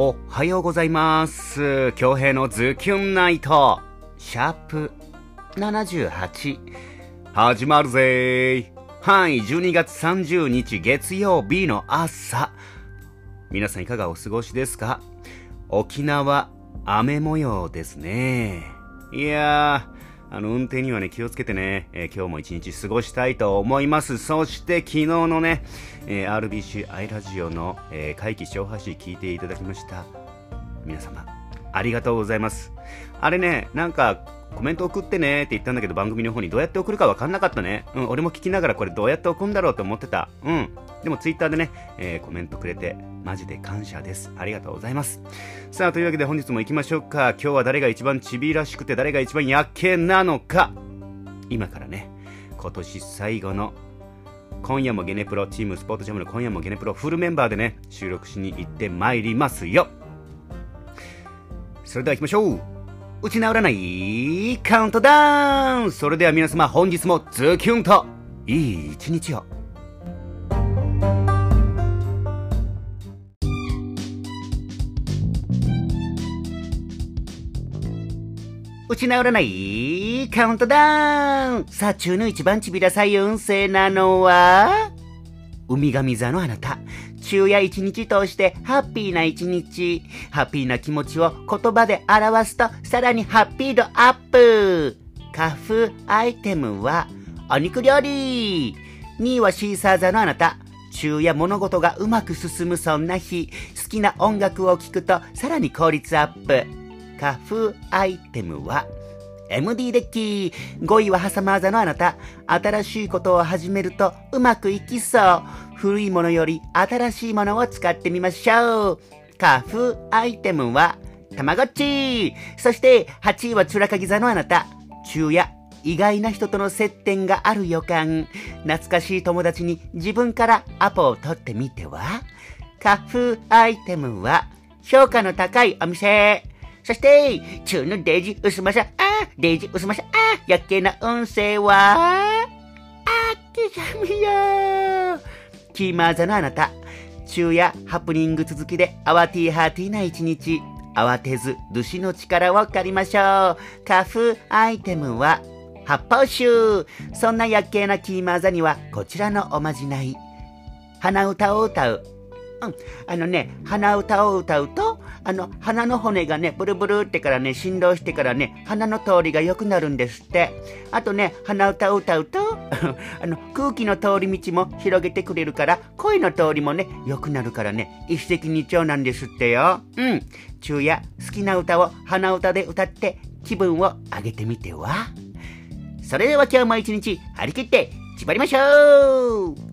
おはようございます。京平のズキュンナイト、シャープ78、始まるぜー。はい、12月30日月曜日の朝。皆さんいかがお過ごしですか？沖縄、雨模様ですね。いやー、あの、運転にはね、気をつけてね、えー今日も一日過ごしたいと思います。そして、昨日のね、えー RBC アイラジオの、えー、会期小発信聞いていただきました。皆様、ありがとうございます。あれね、なんか、コメント送ってねって言ったんだけど、番組の方にどうやって送るかわかんなかったね。うん、俺も聞きながらこれどうやって送るんだろうと思ってた。うん。でもツイッターでね、えーコメントくれて、マジで感謝です。ありがとうございます。さあ、というわけで本日も行きましょうか。今日は誰が一番ちびらしくて誰が一番やっけなのか。今からね、今年最後の今夜もゲネプロチームスポーツジャムの今夜もゲネプロフルメンバーでね収録しに行ってまいりますよそれでは行きましょう打ち直らないカウントダウン。それでは皆様本日もズキュンといい一日を。打ち直らないカウントダウン。さあ、中の一番ちびらさい。運勢なのは？海神座のあなた。昼夜一日通してハッピーな一日。ハッピーな気持ちを言葉で表すとさらにハッピー度アップ。花粉アイテムはお肉料理。2位はシーサー座のあなた。昼夜物事がうまく進むそんな日。好きな音楽を聴くとさらに効率アップ。花粉アイテムは MD デッキ。5位はハサマー座のあなた。新しいことを始めるとうまくいきそう。古いものより新しいものを使ってみましょう。花粉アイテムはたまごっち。そして8位はチュラカギ座のあなた。昼夜意外な人との接点がある予感。懐かしい友達に自分からアポを取ってみては？花粉アイテムは評価の高いお店。そして、中のデイジ薄まさ、あデイジ薄まさ、あやっけな運勢は、あきじゃみよキーマーザのあなた、昼夜ハプニング続きで慌てィーハーティーな一日、慌てず、主の力を借りましょう。花粉アイテムは、発泡酒。そんなやっけなキーマーザには、こちらのおまじない。鼻歌を歌う。うん、あのね、鼻歌を歌うと、あの、鼻の骨がね、ブルブルってからね、振動してからね、鼻の通りが良くなるんですって。あとね、鼻歌を歌うと、あの、空気の通り道も広げてくれるから、声の通りもね、良くなるからね、一石二鳥なんですってよ。うん。昼夜、好きな歌を鼻歌で歌って、気分を上げてみては？それでは今日も一日、張り切って、縛りましょう